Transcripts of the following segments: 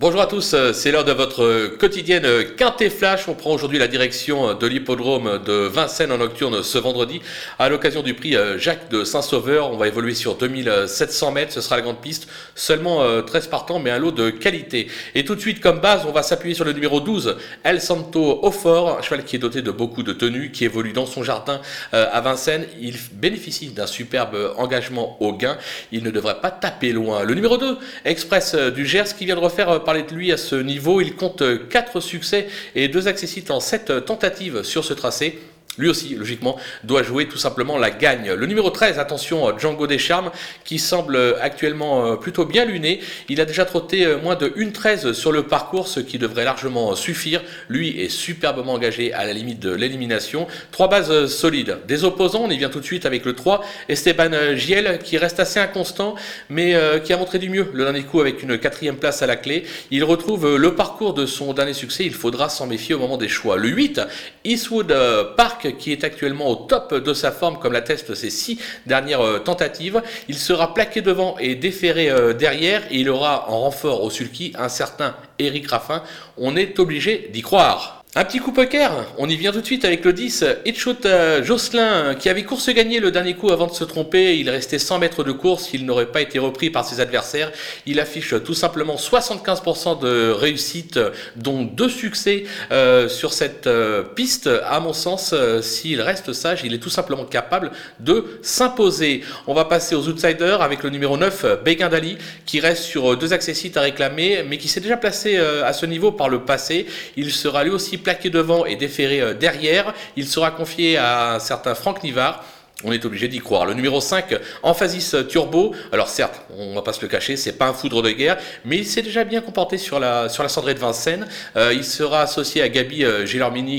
Bonjour à tous, euh, c'est l'heure de votre quotidienne Quintet Flash. On prend aujourd'hui la direction de l'hippodrome de Vincennes en nocturne ce vendredi à l'occasion du prix euh, Jacques de Saint-Sauveur. On va évoluer sur 2700 mètres, ce sera la grande piste. Seulement 13 euh, partants, mais un lot de qualité. Et tout de suite, comme base, on va s'appuyer sur le numéro 12, El Santo Aufort, un cheval qui est doté de beaucoup de tenues, qui évolue dans son jardin à Vincennes. Il bénéficie d'un superbe engagement au gain. Il ne devrait pas taper loin. Le numéro 2, Express du Gers, qui vient de refaire parler de lui à ce niveau. Il compte 4 succès et 2 accessites en 7 tentatives sur ce tracé lui aussi, logiquement, doit jouer tout simplement la gagne. Le numéro 13, attention, Django Descharmes, qui semble actuellement euh, plutôt bien luné. Il a déjà trotté euh, moins de 1-13 sur le parcours, ce qui devrait largement suffire. Lui est superbement engagé à la limite de l'élimination. Trois bases euh, solides. Des opposants, on y vient tout de suite avec le 3, Esteban Giel, qui reste assez inconstant, mais qui a montré du mieux le dernier coup avec une quatrième place à la clé. Il retrouve le parcours de son dernier succès, il faudra s'en méfier au moment des choix. Le 8, Eastwood Park, qui est actuellement au top de sa forme, comme l'attestent ses six dernières euh, tentatives. Il sera plaqué devant et déféré euh, derrière, et il aura en renfort au sulky un certain Eric Raffin. On est obligé d'y croire. Un petit coup poker, on y vient tout de suite avec le 10, Hitchut euh, Jocelyn, qui avait course gagné le dernier coup avant de se tromper, il restait 100 mètres de course, il n'aurait pas été repris par ses adversaires, il affiche tout simplement 75% de réussite, dont deux succès euh, sur cette euh, piste, à mon sens, s'il reste sage, il est tout simplement capable de s'imposer. On va passer aux outsiders avec le numéro 9, Begindali, qui reste sur deux accessites à réclamer, mais qui s'est déjà placé à ce niveau par le passé, il sera lui aussi plaqué devant et déféré euh, derrière. Il sera confié à un certain Franck Nivard on est obligé d'y croire. Le numéro 5, Emphasis Turbo. Alors certes, on va pas se le cacher, c'est pas un foudre de guerre, mais il s'est déjà bien comporté sur la, sur la cendrée de Vincennes. Euh, il sera associé à Gabi euh,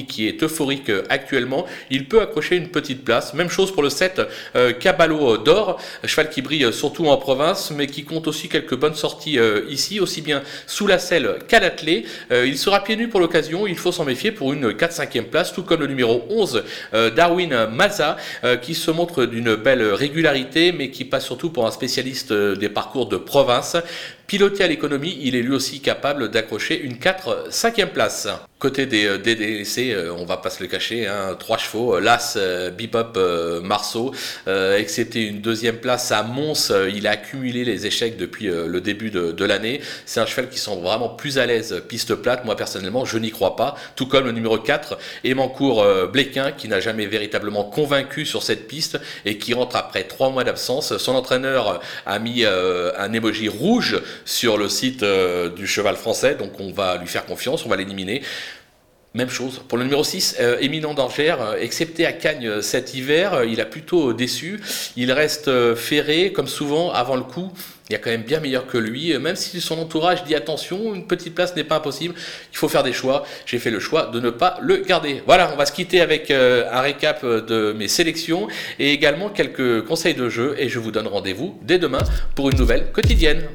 qui est euphorique euh, actuellement. Il peut accrocher une petite place. Même chose pour le 7, euh, Caballo d'Or, cheval qui brille surtout en province, mais qui compte aussi quelques bonnes sorties ici, aussi bien sous la selle qu'à l'attelé. il sera pieds nus pour l'occasion, il faut s'en méfier pour une 4-5e place, tout comme le numéro 11, Darwin Maza, qui se montre d'une belle régularité, mais qui passe surtout pour un spécialiste des parcours de province. Piloté à l'économie, il est lui aussi capable d'accrocher une 4 5e place. Côté des euh, DDC, euh, on va pas se le cacher, hein, trois chevaux, euh, Las, Bebop, Marceau, excepté une deuxième place à Mons, il a accumulé les échecs depuis le début de, l'année. C'est un cheval qui semble vraiment plus à l'aise piste plate. Moi personnellement, je n'y crois pas. Tout comme le numéro 4, Emancourt Bléquin, qui n'a jamais véritablement convaincu sur cette piste et qui rentre après trois mois d'absence. Son entraîneur a mis un émoji rouge sur le site du cheval français, donc on va lui faire confiance, on va l'éliminer. Même chose. Pour le numéro 6, euh, Éminent d'Angers, euh, excepté à Cagnes euh, cet hiver, il a plutôt déçu. Il reste ferré, comme souvent, avant le coup. Il y a quand même bien meilleur que lui, même si son entourage dit attention, une petite place n'est pas impossible, il faut faire des choix. J'ai fait le choix de ne pas le garder. Voilà, on va se quitter avec un récap de mes sélections et également quelques conseils de jeu et je vous donne rendez-vous dès demain pour une nouvelle quotidienne.